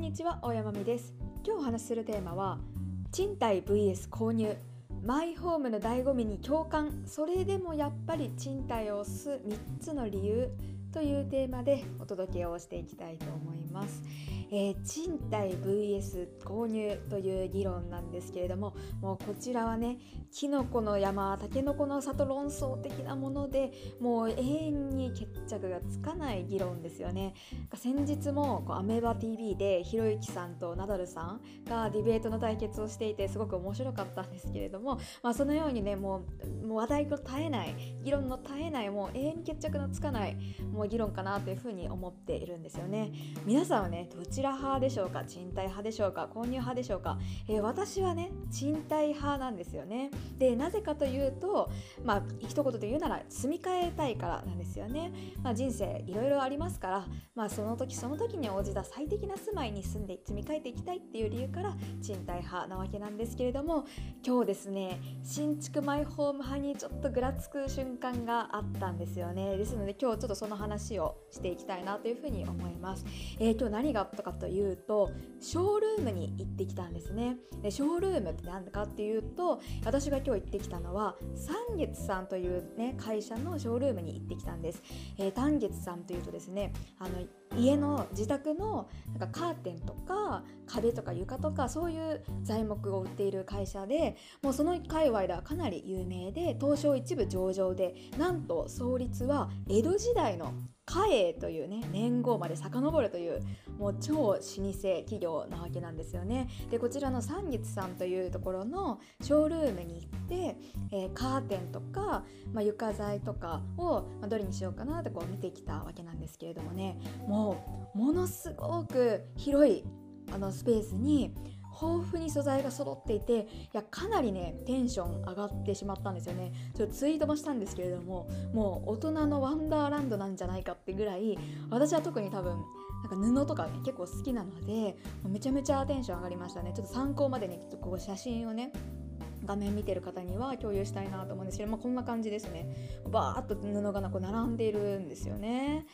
んにちは大山美です。今日お話しするテーマは賃貸 vs 購入。マイホームの醍醐味に共感。それでもやっぱり賃貸を押す3つの理由。というテーマでお届けをしていきたいと思います。えー、賃貸 vs 購入という議論なんですけれどももうこちらはねきのこの山たけのこの里論争的なものでもう永遠に決着がつかない議論ですよね先日もこうアメーバ TV でひろゆきさんとナダルさんがディベートの対決をしていてすごく面白かったんですけれども、まあ、そのようにねもうもう話題の絶えない議論の絶えないもう永遠に決着のつかないもう議論かなというふうに思っているんですよね。皆さんはねどちら派でしょうか？賃貸派でしょうか？購入派でしょうか、えー、私はね賃貸派なんですよね。でなぜかというとまあ一言で言うなら住み替えたいからなんですよね、まあ、人生いろいろありますからまあその時その時に応じた最適な住まいに住んで積み替えていきたいっていう理由から賃貸派なわけなんですけれども今日ですね新築マイホーム派にちょっとぐらつく瞬間があったんですよね。ですので今日ちょっとその話話をしていきたいなというふうに思います、えー、今日何があったかというとショールームに行ってきたんですね。でショールームって何かっていうと私が今日行ってきたのは三月さんというね会社のショールームに行ってきたんです、えー、単月さんというとですねあの家の自宅のなんかカーテンとか壁とか床とかそういう材木を売っている会社でもうその界隈ではかなり有名で東証一部上場でなんと創立は江戸時代の嘉永というね年号まで遡るというもう超老舗企業なわけなんですよね。でこちらの三月さんというところのショールームに行って、えー、カーテンとか、まあ、床材とかを、まあ、どれにしようかなってこう見てきたわけなんですけれどもね。もうものすごく広いあのスペースに豊富に素材が揃っていていやかなりねテンション上がってしまったんですよね。ちょっとツイートもしたんですけれどももう大人のワンダーランドなんじゃないかってぐらい私は特に多分なんか布とかね結構好きなのでめちゃめちゃテンション上がりましたね。ちょっと参考までに、ちょっとこう写真をね画面見てる方には共有したいなと思うんですけど、まあ、こんな感じですね。バーッと布がなこう並んでいるんですよね。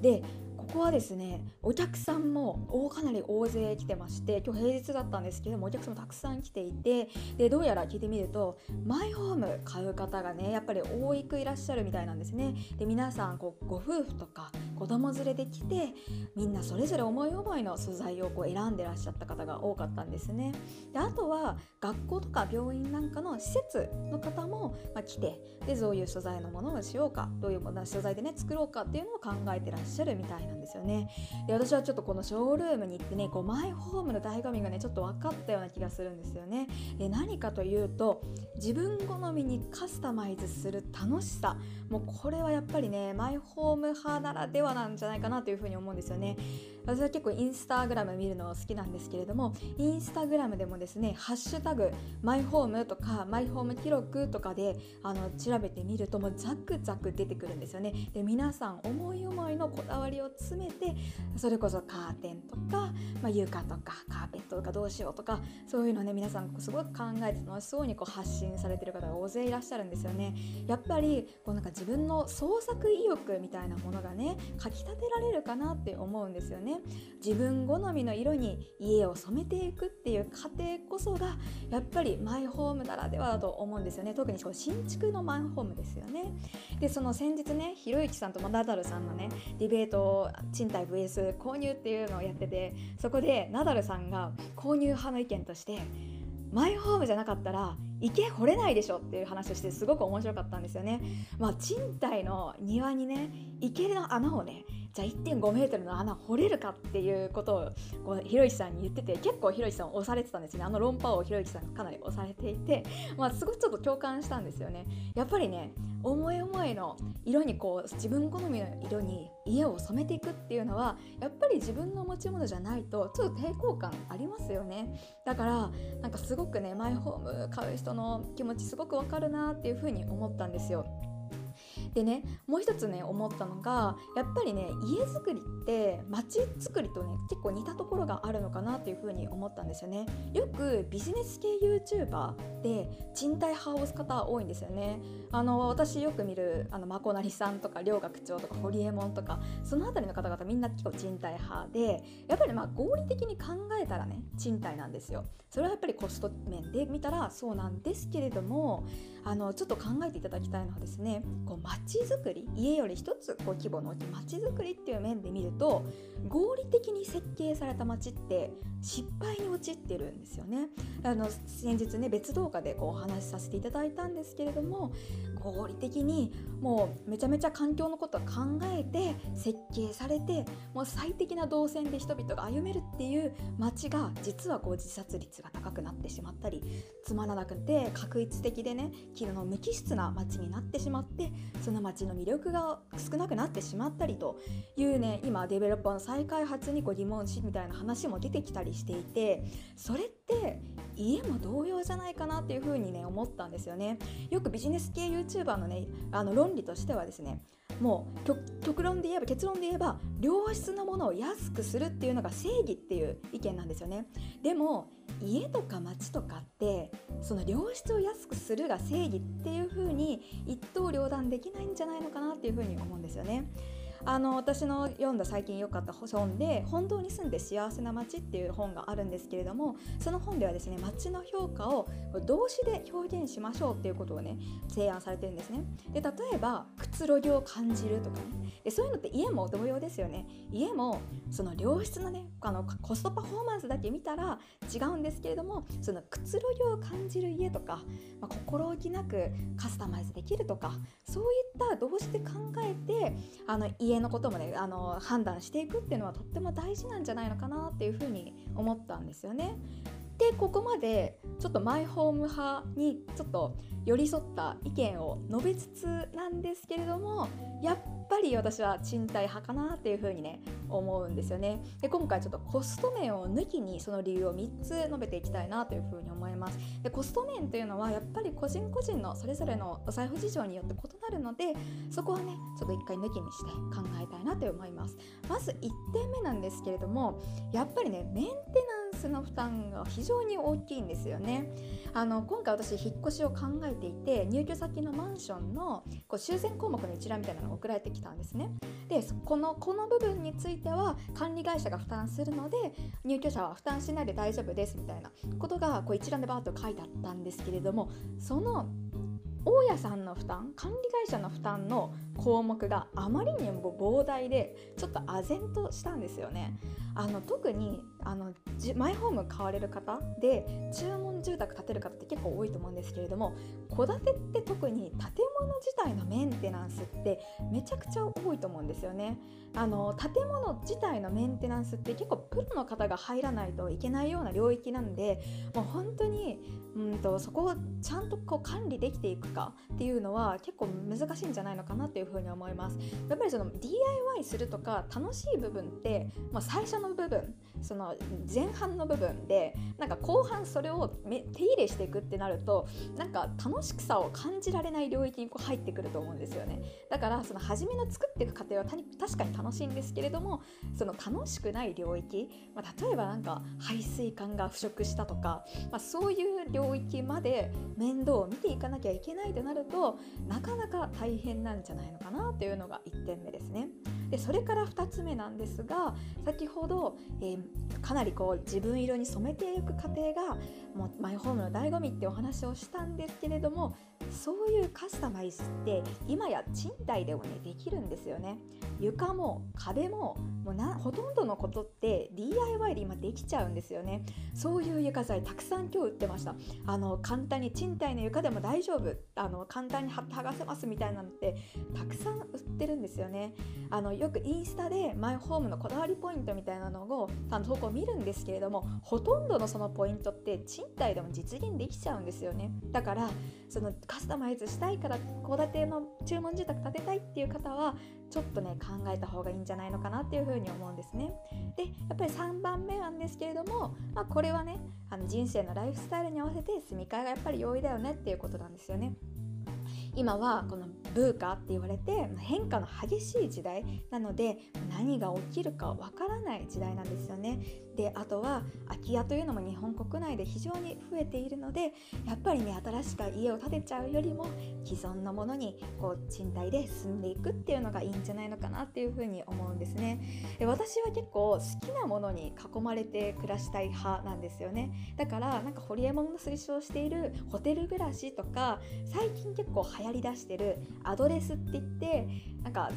でここはですねお客さんも大かなり大勢来てまして今日平日だったんですけどもお客さんもたくさん来ていてでどうやら聞いてみるとマイホーム買う方がねやっぱり多くいらっしゃるみたいなんですね。で皆さんこうご夫婦とか子供連れで来てみんなそれぞれ思い思いの素材をこう選んでらっしゃった方が多かったんですね。であとは学校とか病院なんかの施設の方も、ま、来てでどういう素材のものをしようかどういう素材でね作ろうかっていうのを考えてらっしゃるみたいなんですよね。で私はちょっとこのショールームに行ってねこうマイホームの醍醐味がねちょっと分かったような気がするんですよね。で何かというと自分好みにカスタマイズする楽しさ。もうこれはやっぱりねマイホーム派ならではなんじゃないかなというふうに思うんですよね。私は結構インスタグラム見るの好きなんですけれどもインスタグラムでもですね「ハッシュタグマイホーム」とか「マイホーム記録」とかであの調べてみるともうザクザク出てくるんですよね。で皆さん思い思いのこだわりを詰めてそれこそカーテンとか、まあ、床とかカーペットとかどうしようとかそういうのね皆さんすごく考えて楽しそうにこう発信されてる方が大勢いらっしゃるんですよね。やっぱりこうなんか自分の創作意欲みたいなものがねかきたてられるかなって思うんですよね。自分好みの色に家を染めていくっていう過程こそがやっぱりマイホームならではだと思うんですよね。特に新築のマイホームですよね。でその先日ねひろゆきさんとナダルさんのねディベート賃貸 VS 購入っていうのをやっててそこでナダルさんが購入派の意見としてマイホームじゃなかったら池掘れないでしょっていう話をしてすごく面白かったんですよね。まあ、賃貸の庭にね池の穴をねじゃあ1.5メートルの穴掘れるかっていうことをこうひろゆきさんに言ってて結構ひろゆきさん押されてたんですね。あの論破をひろゆきさんがかなり押されていて、まあ、すごくちょっと共感したんですよね。やっぱりね思い思いの色にこう自分好みの色に家を染めていくっていうのはやっぱり自分の持ち物じゃないとちょっと抵抗感ありますよね。だからなんかすごくねマイホーム買う人の気持ちすごくわかるなっていうふうに思ったんですよ。でねもう一つね思ったのがやっぱりね家づくりって街づくりとね結構似たところがあるのかなっていうふうに思ったんですよね。よくビジネス系 YouTuber で賃貸派を押す方多いんですよね。あの私よく見るあのまこなりさんとか両学長とか堀江門とかその辺りの方々みんな結構賃貸派でやっぱりまあ合理的に考えたらね賃貸なんですよ。それはやっぱりコスト面で見たらそうなんですけれどもあのちょっと考えていただきたいのはですねこう街づくり家より一つこう規模の大きい街づくりっていう面で見ると合理的に設計された街って失敗に陥ってるんですよね。あの先日ね別動画でこうお話しさせていただいたんですけれども合理的にもうめちゃめちゃ環境のことを考えて設計されてもう最適な動線で人々が歩めるっていう街が実はこう自殺率が高くなってしまったりつまらなくて確一的でね機能無機質な街になってしまってそのの街の魅力が少なくなってしまったりというね今デベロッパーの再開発にこう疑問視みたいな話も出てきたりしていてそれって家も同様じゃないかなっていうふうにね思ったんですよね。よくビジネス系 YouTuber のねあの論理としてはですねもう極論で言えば結論で言えば良質なものを安くするっていうのが正義っていう意見なんですよねでも家とか町とかってその良質を安くするが正義っていう風に一刀両断できないんじゃないのかなっていう風に思うんですよね。あの私の読んだ最近良かった本で「本当に住んで幸せな街」っていう本があるんですけれどもその本ではですね街の評価を動詞で表現しましょうっていうことをね提案されてるんですね。で例えばくつろぎを感じるとかねでそういうのって家も同様ですよね家もその良質なねあのコストパフォーマンスだけ見たら違うんですけれどもそのくつろぎを感じる家とか、まあ、心置きなくカスタマイズできるとかそういった動詞で考えてあの家のこともねあの判断していくっていうのはとっても大事なんじゃないのかなっていうふうに思ったんですよね。でここまでちょっとマイホーム派にちょっと寄り添った意見を述べつつなんですけれどもやっぱり私は賃貸派かなっていうふうにね思うんですよね。で今回ちょっとコスト面を抜きにその理由を3つ述べていきたいなというふうに思います。でコスト面というのはやっぱり個人個人のそれぞれのお財布事情によって異なるのでそこはねちょっと一回抜きにして考えたいなと思います。まず1点目なんですけれどもやっぱりねメンテナンスの負担が非常に大きいんですよね。あの今回私引っ越しを考えていて入居先のマンションのこう修繕項目の一覧みたいなのが送られてきたんですねでこのこの部分については管理会社が負担するので入居者は負担しないで大丈夫ですみたいなことがこう一覧でバーッと書いてあったんですけれどもその大家さんの負担管理会社の負担の項目があまりにも膨大でちょっと唖然としたんですよね。あの特にあのマイホーム買われる方で注文住宅建てる方って結構多いと思うんですけれども戸建てって特に建物自体のメンテナンスってめちゃくちゃ多いと思うんですよね。あの建物自体のメンテナンスって結構プロの方が入らないといけないような領域なんでもう本当にうんとそこをちゃんとこう管理できていくかっていうのは結構難しいんじゃないのかなっていううふうに思います。やっぱりその DIY するとか楽しい部分って、まあ、最初の部分その前半の部分でなんか後半それを手入れしていくってなるとなんか楽しさを感じられない領域にこう入ってくると思うんですよねだからその初めの作っていく過程は確かに楽しいんですけれどもその楽しくない領域、まあ、例えばなんか排水管が腐食したとか、まあ、そういう領域まで面倒を見ていかなきゃいけないとなるとなかなか大変なんじゃないのかなというのが1点目ですね。でそれから2つ目なんですが先ほど、えー、かなりこう自分色に染めていく過程がもうマイホームの醍醐味ってお話をしたんですけれどもそういうカスタマイズって今や賃貸でもねできるんですよね。床も壁ももうなほとんどのことって DIY で今できちゃうんですよね。そういう床材たくさん今日売ってました。あの簡単に賃貸の床でも大丈夫。あの簡単に剥がせますみたいなのってたくさんってるんですよね。あのよくインスタでマイホームのこだわりポイントみたいなのをあの投稿見るんですけれどもほとんどのそのポイントって賃貸でも実現できちゃうんですよね。だからそのカスタマイズしたいから戸建ての注文住宅建てたいっていう方はちょっとね考えた方がいいんじゃないのかなっていうふうに思うんですね。でやっぱり3番目なんですけれども、まあ、これはねあの人生のライフスタイルに合わせて住み替えがやっぱり容易だよねっていうことなんですよね。今はこのブーカって言われて変化の激しい時代なので何が起きるかわからない時代なんですよね。であとは空き家というのも日本国内で非常に増えているのでやっぱりね新しく家を建てちゃうよりも既存のものにこう賃貸で住んでいくっていうのがいいんじゃないのかなっていうふうに思うんですね。で私は結構好きなものに囲まれて暮らしたい派なんですよね。だからなんかホリエモンが推奨しているホテル暮らしとか最近結構流行りだしてるアドレスって言ってなんか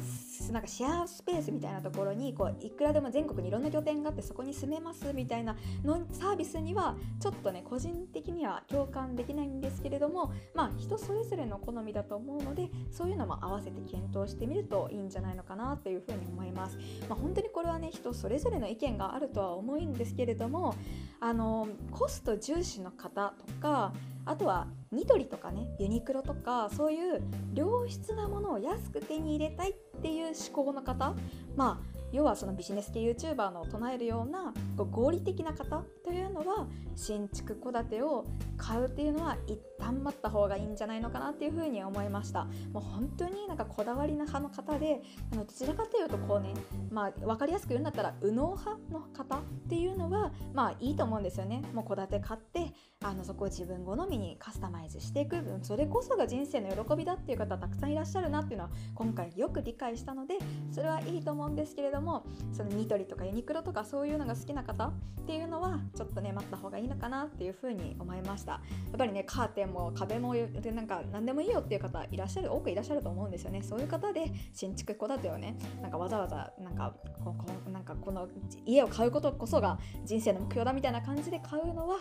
なんかシェアスペースみたいなところにこういくらでも全国にいろんな拠点があってそこに住めますみたいなのサービスにはちょっとね個人的には共感できないんですけれどもまあ人それぞれの好みだと思うのでそういうのも合わせて検討してみるといいんじゃないのかなというふうに思います。まあ、本当にこれはね人それぞれの意見があるとは思うんですけれどもあのコスト重視の方とかあとはニトリとかねユニクロとかそういう良質なものを安く手に入れたいっていう思考の方まあ要はそのビジネス系 YouTuber の唱えるような合理的な方というのは新築戸建てを買うっていうのは一旦待った方がいいんじゃないのかなっていうふうに思いました。もう本当になんかこだわりな派の方であのどちらかというとこうねまあ分かりやすく言うんだったら右脳派の方っていうのはまあいいと思うんですよね。もう戸建て買ってあのそこを自分好みにカスタマイズしていくそれこそが人生の喜びだっていう方たくさんいらっしゃるなっていうのは今回よく理解したのでそれはいいと思うんですけれどもそのニトリとかユニクロとかそういうのが好きな方っていうのはちょっとね待った方がいいのかなっていうふうに思いました。やっぱりねカーテンも壁もでなんか何でもいいよっていう方いらっしゃる多くいらっしゃると思うんですよね。そういう方で新築戸建てをね。なんかわざわざなんかここなんかこの家を買うことこそが人生の目標だみたいな感じで買うのは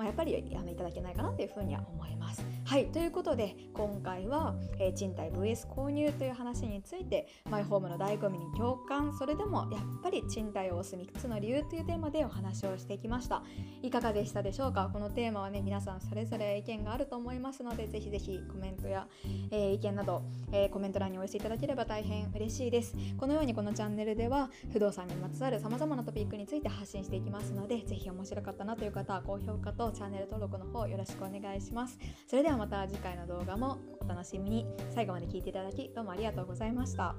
まあ、やっぱりあのいただけないかなというふうには思います。はいということで今回は、えー、賃貸 VS 購入という話についてマイホームの醍醐味に共感それでもやっぱり賃貸を押す3つの理由というテーマでお話をしてきました。いかがでしたでしょうか？このテーマはね皆さんそれぞれ意見があると思いますのでぜひぜひコメントや、えー、意見など、えー、コメント欄にお寄せいただければ大変嬉しいです。このようにこのチャンネルでは不動産にまつわる様々なトピックについて発信していきますのでぜひ面白かったなという方は高評価とチャンネル登録の方よろしくお願いします。それではまた次回の動画もお楽しみに。最後まで聴いていただきどうもありがとうございました。